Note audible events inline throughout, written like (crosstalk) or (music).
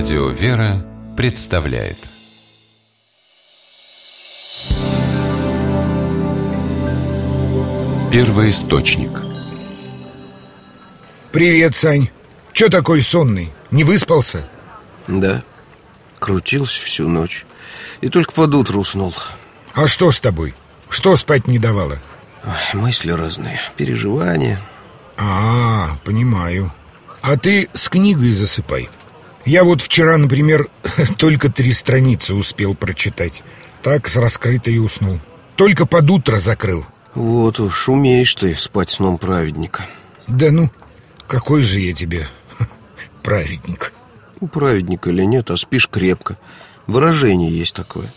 Радио «Вера» представляет. Первый источник Привет, Сань. Че такой сонный? Не выспался? Да, крутился всю ночь. И только под утро уснул. А что с тобой? Что спать не давало? Ой, Мысли разные, переживания. А, понимаю. А ты с книгой засыпай Я вот вчера, например, (laughs) только три страницы успел прочитать. Так с раскрытой и уснул. Только под утро закрыл. Вот уж, умеешь ты спать сном праведника. Да ну, какой же я тебе (laughs) праведник? Ну, Праведник или нет, а спишь крепко. Выражение есть такое.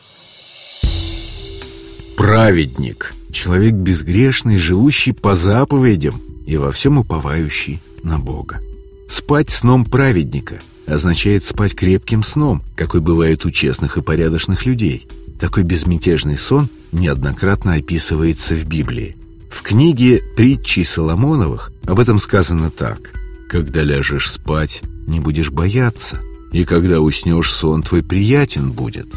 Праведник – человек безгрешный, живущий по заповедям и во всем уповающий на Бога. Спать сном праведника означает спать крепким сном, какой бывает у честных и порядочных людей. Такой безмятежный сон неоднократно описывается в Библии. В книге «Притчи Соломоновых» об этом сказано так. «Когда ляжешь спать, не будешь бояться, и когда уснешь, сон твой приятен будет».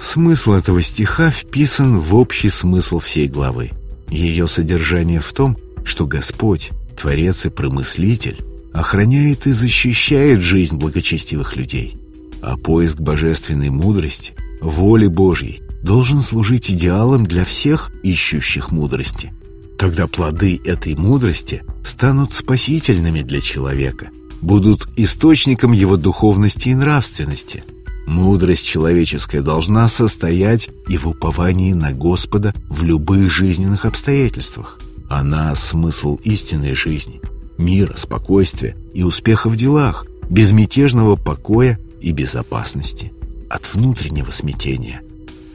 Смысл этого стиха вписан в общий смысл всей главы. Ее содержание в том, что Господь, Творец и Промыслитель, охраняет и защищает жизнь благочестивых людей. А поиск божественной мудрости, воли Божьей, должен служить идеалом для всех ищущих мудрости. Тогда плоды этой мудрости станут спасительными для человека, будут источником его духовности и нравственности – Мудрость человеческая должна состоять и в уповании на Господа в любых жизненных обстоятельствах. Она – смысл истинной жизни, мира, спокойствия и успеха в делах, безмятежного покоя и безопасности, от внутреннего смятения.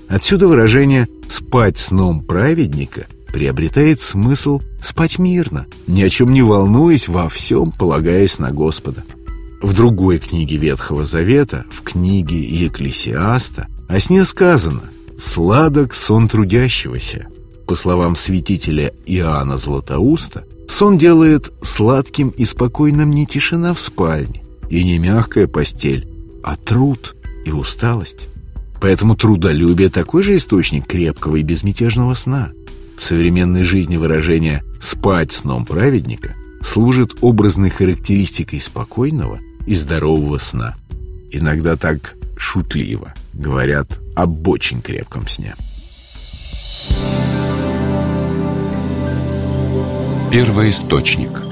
Отсюда выражение «спать сном праведника» приобретает смысл «спать мирно», ни о чем не волнуясь, во всем полагаясь на Господа. В другой книге Ветхого Завета, в книге Екклесиаста, о сне сказано «Сладок сон трудящегося». По словам святителя Иоанна Златоуста, сон делает сладким и спокойным не тишина в спальне и не мягкая постель, а труд и усталость. Поэтому трудолюбие такой же источник крепкого и безмятежного сна. В современной жизни выражение «спать сном праведника» служит образной характеристикой спокойного и здорового сна. Иногда так шутливо говорят об очень крепком сне. Первый источник